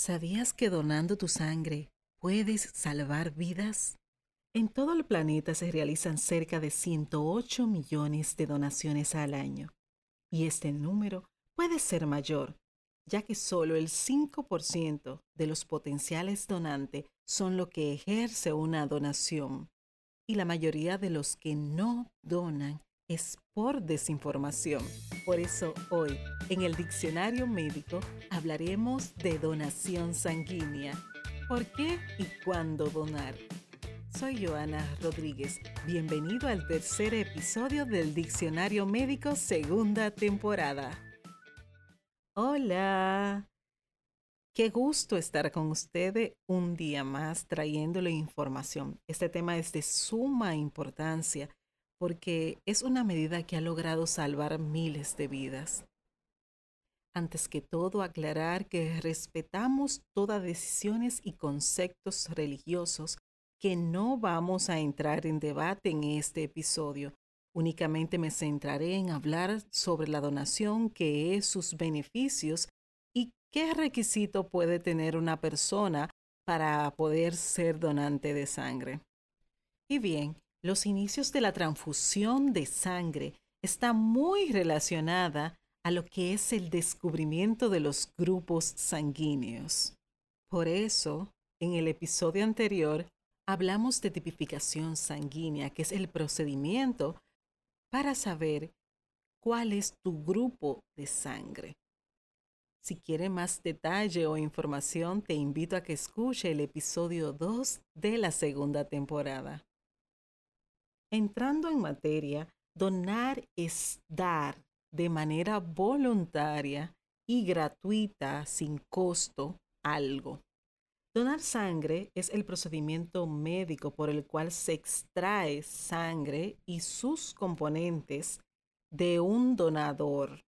¿Sabías que donando tu sangre puedes salvar vidas? En todo el planeta se realizan cerca de 108 millones de donaciones al año, y este número puede ser mayor, ya que solo el 5% de los potenciales donantes son lo que ejerce una donación, y la mayoría de los que no donan es por desinformación. Por eso hoy, en el diccionario médico, hablaremos de donación sanguínea. ¿Por qué y cuándo donar? Soy Joana Rodríguez. Bienvenido al tercer episodio del Diccionario Médico segunda temporada. Hola. Qué gusto estar con ustedes un día más trayéndole información. Este tema es de suma importancia porque es una medida que ha logrado salvar miles de vidas. Antes que todo, aclarar que respetamos todas decisiones y conceptos religiosos que no vamos a entrar en debate en este episodio. Únicamente me centraré en hablar sobre la donación, qué es sus beneficios y qué requisito puede tener una persona para poder ser donante de sangre. Y bien, los inicios de la transfusión de sangre está muy relacionada a lo que es el descubrimiento de los grupos sanguíneos. Por eso, en el episodio anterior, hablamos de tipificación sanguínea, que es el procedimiento para saber cuál es tu grupo de sangre. Si quiere más detalle o información, te invito a que escuche el episodio 2 de la segunda temporada. Entrando en materia, donar es dar de manera voluntaria y gratuita, sin costo, algo. Donar sangre es el procedimiento médico por el cual se extrae sangre y sus componentes de un donador,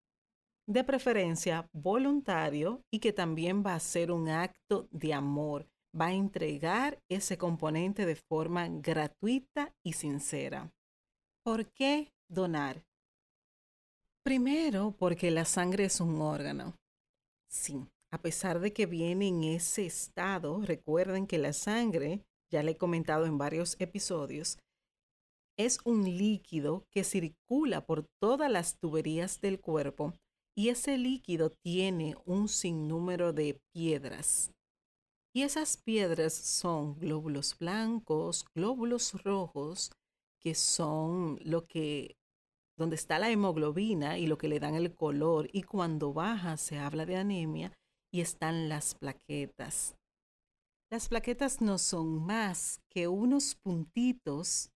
de preferencia voluntario y que también va a ser un acto de amor va a entregar ese componente de forma gratuita y sincera. ¿Por qué donar? Primero, porque la sangre es un órgano. Sí, a pesar de que viene en ese estado, recuerden que la sangre, ya le he comentado en varios episodios, es un líquido que circula por todas las tuberías del cuerpo y ese líquido tiene un sinnúmero de piedras. Y esas piedras son glóbulos blancos, glóbulos rojos, que son lo que, donde está la hemoglobina y lo que le dan el color. Y cuando baja se habla de anemia y están las plaquetas. Las plaquetas no son más que unos puntitos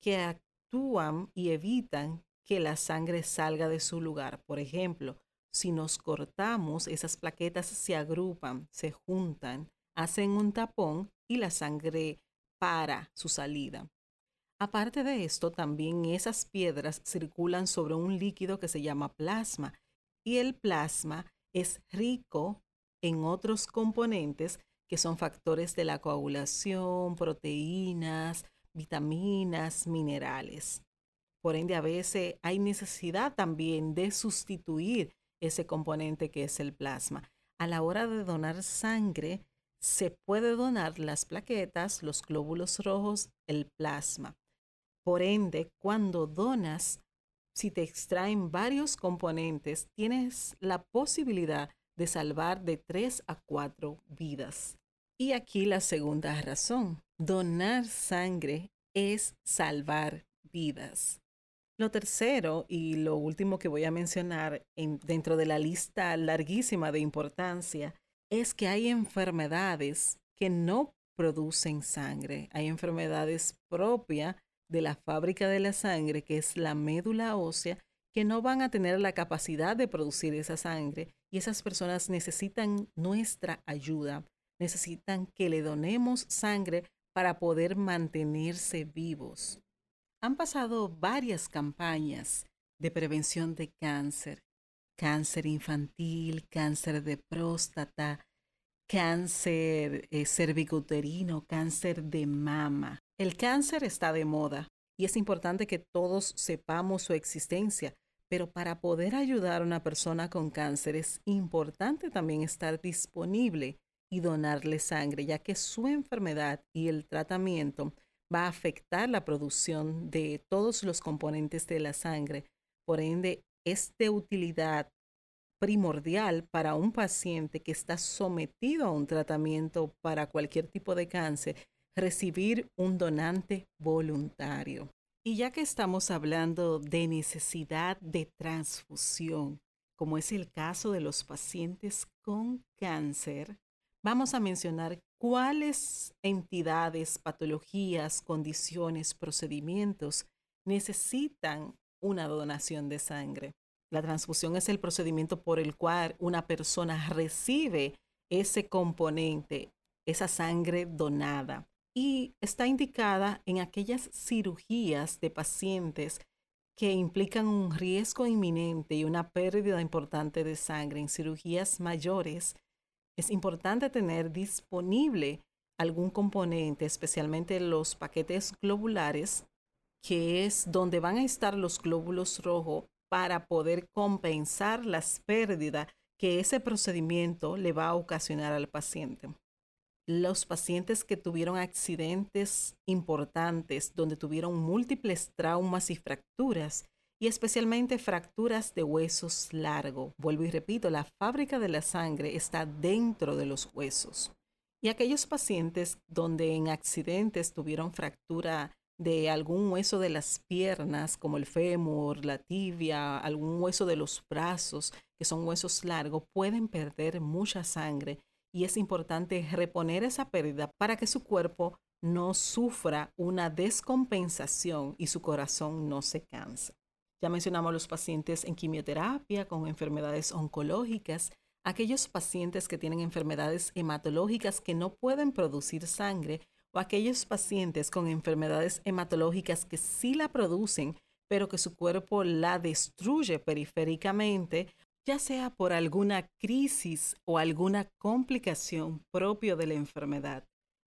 que actúan y evitan que la sangre salga de su lugar. Por ejemplo, si nos cortamos, esas plaquetas se agrupan, se juntan hacen un tapón y la sangre para su salida. Aparte de esto, también esas piedras circulan sobre un líquido que se llama plasma y el plasma es rico en otros componentes que son factores de la coagulación, proteínas, vitaminas, minerales. Por ende, a veces hay necesidad también de sustituir ese componente que es el plasma. A la hora de donar sangre, se puede donar las plaquetas, los glóbulos rojos, el plasma. Por ende, cuando donas, si te extraen varios componentes, tienes la posibilidad de salvar de 3 a 4 vidas. Y aquí la segunda razón, donar sangre es salvar vidas. Lo tercero y lo último que voy a mencionar dentro de la lista larguísima de importancia es que hay enfermedades que no producen sangre. Hay enfermedades propias de la fábrica de la sangre, que es la médula ósea, que no van a tener la capacidad de producir esa sangre y esas personas necesitan nuestra ayuda, necesitan que le donemos sangre para poder mantenerse vivos. Han pasado varias campañas de prevención de cáncer cáncer infantil, cáncer de próstata, cáncer eh, cervicuterino, cáncer de mama. El cáncer está de moda y es importante que todos sepamos su existencia, pero para poder ayudar a una persona con cáncer es importante también estar disponible y donarle sangre, ya que su enfermedad y el tratamiento va a afectar la producción de todos los componentes de la sangre. Por ende, es de utilidad primordial para un paciente que está sometido a un tratamiento para cualquier tipo de cáncer recibir un donante voluntario. Y ya que estamos hablando de necesidad de transfusión, como es el caso de los pacientes con cáncer, vamos a mencionar cuáles entidades, patologías, condiciones, procedimientos necesitan una donación de sangre. La transfusión es el procedimiento por el cual una persona recibe ese componente, esa sangre donada. Y está indicada en aquellas cirugías de pacientes que implican un riesgo inminente y una pérdida importante de sangre. En cirugías mayores es importante tener disponible algún componente, especialmente los paquetes globulares, que es donde van a estar los glóbulos rojos para poder compensar las pérdidas que ese procedimiento le va a ocasionar al paciente. Los pacientes que tuvieron accidentes importantes, donde tuvieron múltiples traumas y fracturas, y especialmente fracturas de huesos largos. Vuelvo y repito, la fábrica de la sangre está dentro de los huesos. Y aquellos pacientes donde en accidentes tuvieron fractura de algún hueso de las piernas, como el fémur, la tibia, algún hueso de los brazos, que son huesos largos, pueden perder mucha sangre y es importante reponer esa pérdida para que su cuerpo no sufra una descompensación y su corazón no se canse. Ya mencionamos los pacientes en quimioterapia con enfermedades oncológicas, aquellos pacientes que tienen enfermedades hematológicas que no pueden producir sangre o aquellos pacientes con enfermedades hematológicas que sí la producen, pero que su cuerpo la destruye periféricamente, ya sea por alguna crisis o alguna complicación propio de la enfermedad.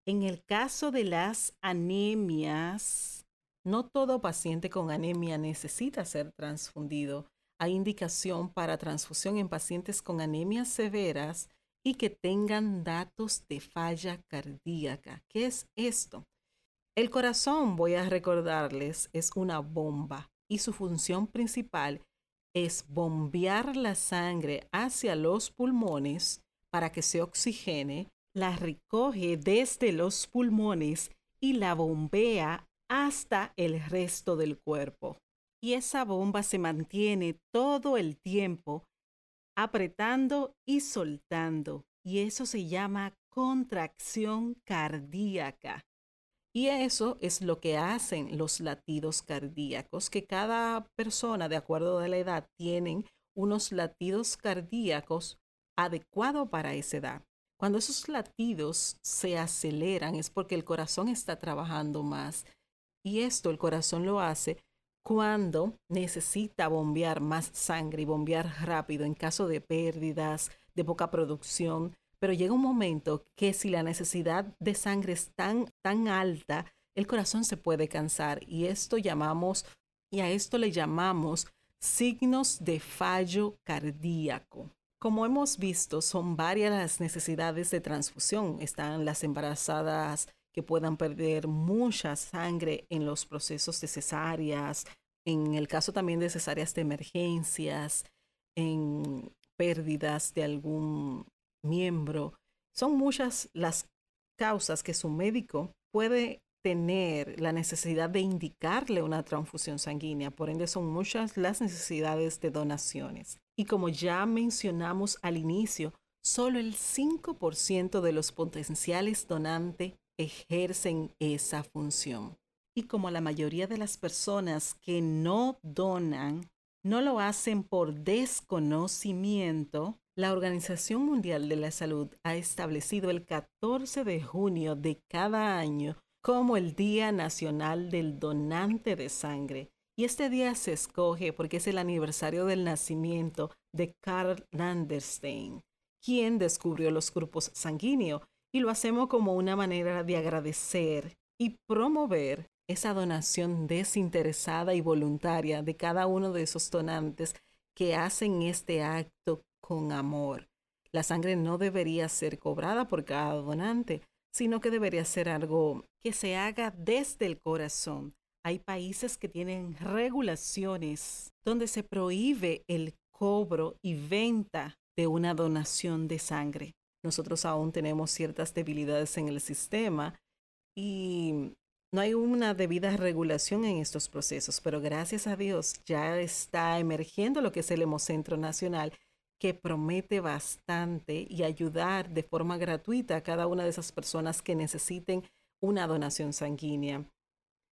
En el caso de las anemias, no todo paciente con anemia necesita ser transfundido. Hay indicación para transfusión en pacientes con anemias severas y que tengan datos de falla cardíaca. ¿Qué es esto? El corazón, voy a recordarles, es una bomba y su función principal es bombear la sangre hacia los pulmones para que se oxigene, la recoge desde los pulmones y la bombea hasta el resto del cuerpo. Y esa bomba se mantiene todo el tiempo apretando y soltando. Y eso se llama contracción cardíaca. Y eso es lo que hacen los latidos cardíacos, que cada persona, de acuerdo a la edad, tienen unos latidos cardíacos adecuados para esa edad. Cuando esos latidos se aceleran es porque el corazón está trabajando más. Y esto el corazón lo hace cuando necesita bombear más sangre y bombear rápido en caso de pérdidas, de poca producción. Pero llega un momento que si la necesidad de sangre es tan, tan alta, el corazón se puede cansar y esto llamamos, y a esto le llamamos signos de fallo cardíaco. Como hemos visto, son varias las necesidades de transfusión. Están las embarazadas que puedan perder mucha sangre en los procesos de cesáreas, en el caso también de cesáreas de emergencias, en pérdidas de algún miembro. Son muchas las causas que su médico puede tener la necesidad de indicarle una transfusión sanguínea. Por ende, son muchas las necesidades de donaciones. Y como ya mencionamos al inicio, solo el 5% de los potenciales donantes ejercen esa función. Y como la mayoría de las personas que no donan no lo hacen por desconocimiento, la Organización Mundial de la Salud ha establecido el 14 de junio de cada año como el Día Nacional del Donante de Sangre. Y este día se escoge porque es el aniversario del nacimiento de Carl Landerstein, quien descubrió los grupos sanguíneos y lo hacemos como una manera de agradecer y promover esa donación desinteresada y voluntaria de cada uno de esos donantes que hacen este acto con amor. La sangre no debería ser cobrada por cada donante, sino que debería ser algo que se haga desde el corazón. Hay países que tienen regulaciones donde se prohíbe el cobro y venta de una donación de sangre. Nosotros aún tenemos ciertas debilidades en el sistema y no hay una debida regulación en estos procesos, pero gracias a Dios ya está emergiendo lo que es el Hemocentro Nacional que promete bastante y ayudar de forma gratuita a cada una de esas personas que necesiten una donación sanguínea.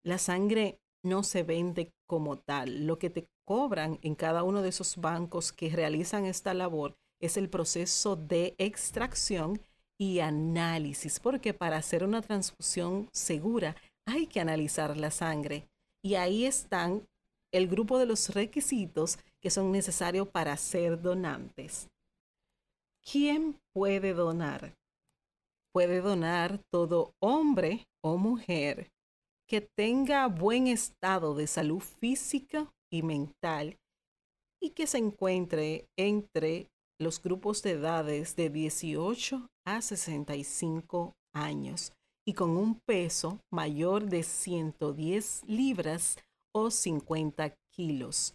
La sangre no se vende como tal. Lo que te cobran en cada uno de esos bancos que realizan esta labor es el proceso de extracción y análisis, porque para hacer una transfusión segura hay que analizar la sangre. Y ahí están el grupo de los requisitos que son necesarios para ser donantes. ¿Quién puede donar? Puede donar todo hombre o mujer que tenga buen estado de salud física y mental y que se encuentre entre los grupos de edades de 18 a 65 años y con un peso mayor de 110 libras o 50 kilos.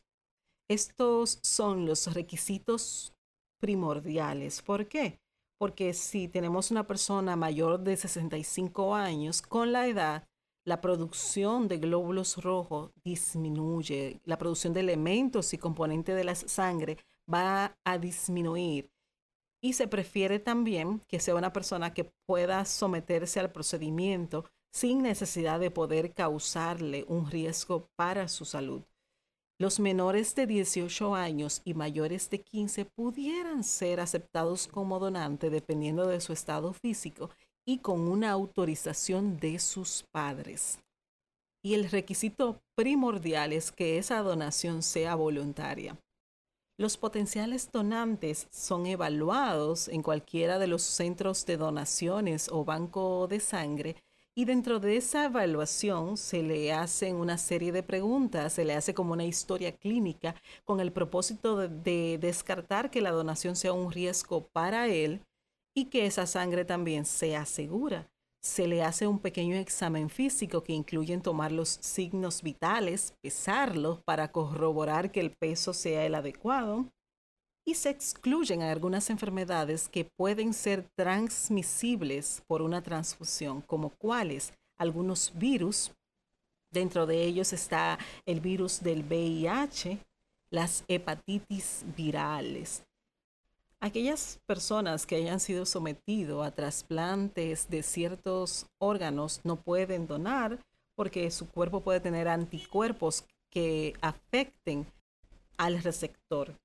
Estos son los requisitos primordiales. ¿Por qué? Porque si tenemos una persona mayor de 65 años, con la edad, la producción de glóbulos rojos disminuye, la producción de elementos y componentes de la sangre va a disminuir. Y se prefiere también que sea una persona que pueda someterse al procedimiento sin necesidad de poder causarle un riesgo para su salud. Los menores de 18 años y mayores de 15 pudieran ser aceptados como donante dependiendo de su estado físico y con una autorización de sus padres. Y el requisito primordial es que esa donación sea voluntaria. Los potenciales donantes son evaluados en cualquiera de los centros de donaciones o banco de sangre y dentro de esa evaluación se le hacen una serie de preguntas, se le hace como una historia clínica con el propósito de, descartar que la donación sea un riesgo para él y que esa sangre también sea segura. Se le hace un pequeño examen físico que incluye tomar los signos vitales, pesarlos para corroborar que el peso sea el adecuado y se excluyen algunas enfermedades que pueden ser transmisibles por una transfusión, como cuáles algunos virus. Dentro de ellos está el virus del VIH, las hepatitis virales. Aquellas personas que hayan sido sometidos a trasplantes de ciertos órganos no pueden donar porque su cuerpo puede tener anticuerpos que afecten al receptor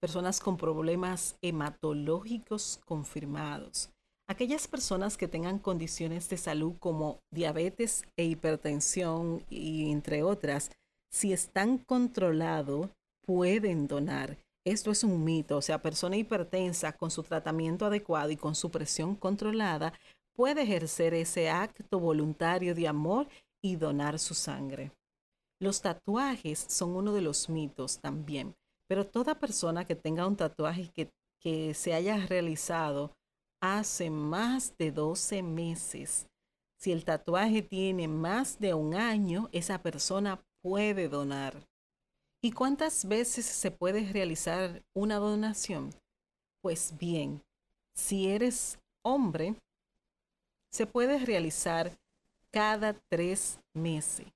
personas con problemas hematológicos confirmados, aquellas personas que tengan condiciones de salud como diabetes e hipertensión y entre otras, si están controlados, pueden donar. Esto es un mito, o sea, persona hipertensa con su tratamiento adecuado y con su presión controlada puede ejercer ese acto voluntario de amor y donar su sangre. Los tatuajes son uno de los mitos también. Pero toda persona que tenga un tatuaje que, que se haya realizado hace más de 12 meses, si el tatuaje tiene más de un año, esa persona puede donar. ¿Y cuántas veces se puede realizar una donación? Pues bien, si eres hombre, se puede realizar cada tres meses,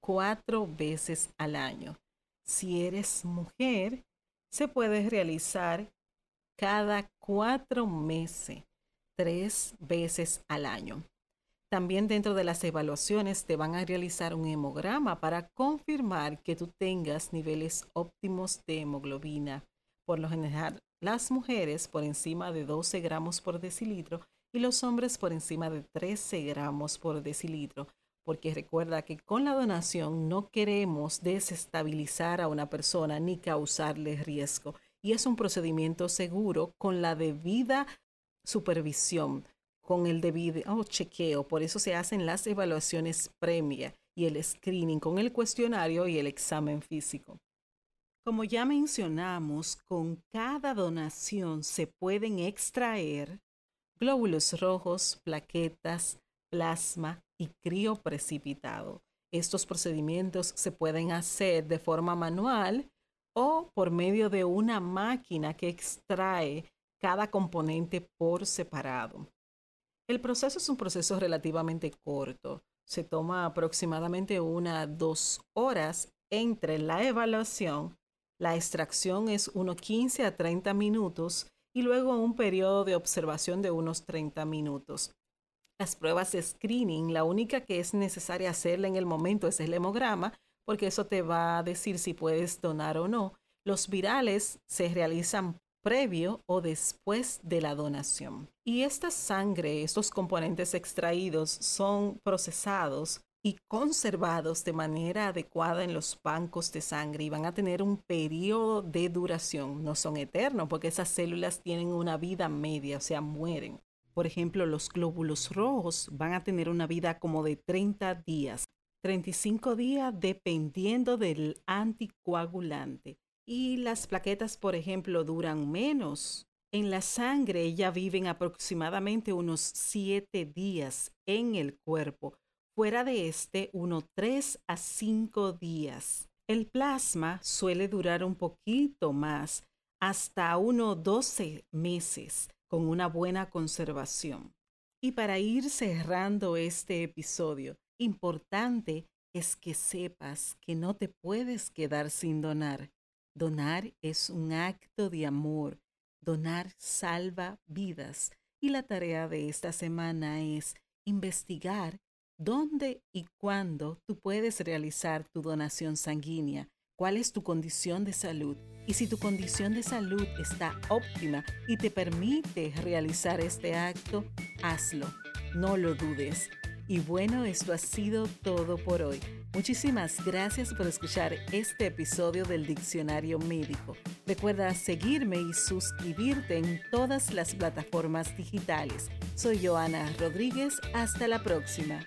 cuatro veces al año. Si eres mujer, se puede realizar cada cuatro meses, tres veces al año. También dentro de las evaluaciones te van a realizar un hemograma para confirmar que tú tengas niveles óptimos de hemoglobina. Por lo general, las mujeres por encima de 12 gramos por decilitro y los hombres por encima de 13 gramos por decilitro porque recuerda que con la donación no queremos desestabilizar a una persona ni causarle riesgo. Y es un procedimiento seguro con la debida supervisión, con el debido oh, chequeo. Por eso se hacen las evaluaciones premia y el screening con el cuestionario y el examen físico. Como ya mencionamos, con cada donación se pueden extraer glóbulos rojos, plaquetas, plasma y crioprecipitado. Estos procedimientos se pueden hacer de forma manual o por medio de una máquina que extrae cada componente por separado. El proceso es un proceso relativamente corto. Se toma aproximadamente una dos horas entre la evaluación, la extracción es unos 15 a 30 minutos y luego un periodo de observación de unos 30 minutos. Las pruebas de screening, la única que es necesaria hacerla en el momento es el hemograma, porque eso te va a decir si puedes donar o no. Los virales se realizan previo o después de la donación. Y esta sangre, estos componentes extraídos son procesados y conservados de manera adecuada en los bancos de sangre y van a tener un periodo de duración. No son eternos porque esas células tienen una vida media, o sea, mueren. Por ejemplo, los glóbulos rojos van a tener una vida como de 30 días, 35 días dependiendo del anticoagulante. Y las plaquetas, por ejemplo, duran menos. En la sangre ya viven aproximadamente unos 7 días en el cuerpo. Fuera de este, unos 3 a 5 días. El plasma suele durar un poquito más, hasta unos 12 meses, con una buena conservación. Y para ir cerrando este episodio, importante es que sepas que no te puedes quedar sin donar. Donar es un acto de amor. Donar salva vidas. Y la tarea de esta semana es investigar dónde y cuándo tú puedes realizar tu donación sanguínea, cuál es tu condición de salud y si tu condición de salud está óptima y te permite realizar este acto, hazlo. No lo dudes. Y bueno, esto ha sido todo por hoy. Muchísimas gracias por escuchar este episodio del Diccionario Médico. Recuerda seguirme y suscribirte en todas las plataformas digitales. Soy Joana Rodríguez. Hasta la próxima.